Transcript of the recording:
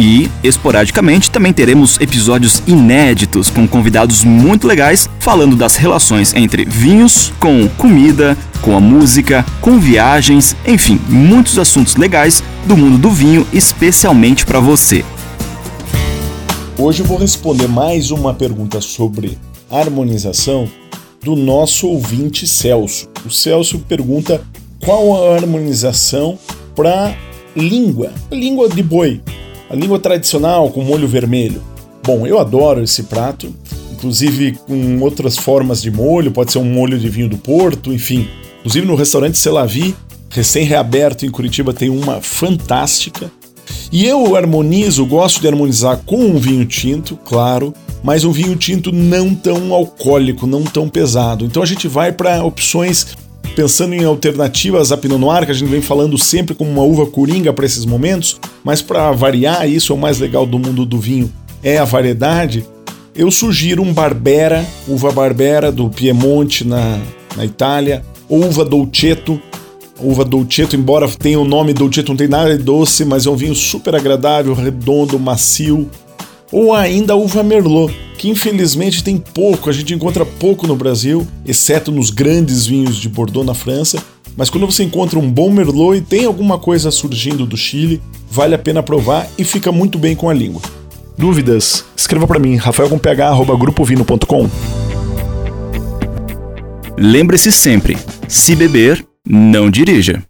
E, esporadicamente, também teremos episódios inéditos com convidados muito legais falando das relações entre vinhos com comida, com a música, com viagens, enfim, muitos assuntos legais do mundo do vinho, especialmente para você. Hoje eu vou responder mais uma pergunta sobre harmonização do nosso ouvinte Celso. O Celso pergunta qual a harmonização para língua, língua de boi, a língua tradicional com molho vermelho. Bom, eu adoro esse prato, inclusive com outras formas de molho, pode ser um molho de vinho do Porto, enfim. Inclusive no restaurante Selavi, recém-reaberto em Curitiba, tem uma fantástica. E eu harmonizo, gosto de harmonizar com um vinho tinto, claro, mas um vinho tinto não tão alcoólico, não tão pesado. Então a gente vai para opções pensando em alternativas à Pinot Noir, que a gente vem falando sempre como uma uva coringa para esses momentos, mas para variar, isso é o mais legal do mundo do vinho, é a variedade. Eu sugiro um Barbera, uva Barbera do Piemonte na, na Itália, ou uva Dolcetto. Uva Dolcetto, embora tenha o nome Dolcetto, não tem nada de doce, mas é um vinho super agradável, redondo, macio, ou ainda a uva Merlot, que infelizmente tem pouco, a gente encontra pouco no Brasil, exceto nos grandes vinhos de Bordeaux na França. Mas quando você encontra um bom Merlot e tem alguma coisa surgindo do Chile, vale a pena provar e fica muito bem com a língua. Dúvidas? Escreva para mim, rafaelcomph@grupovino.com. Lembre-se sempre, se beber, não dirija.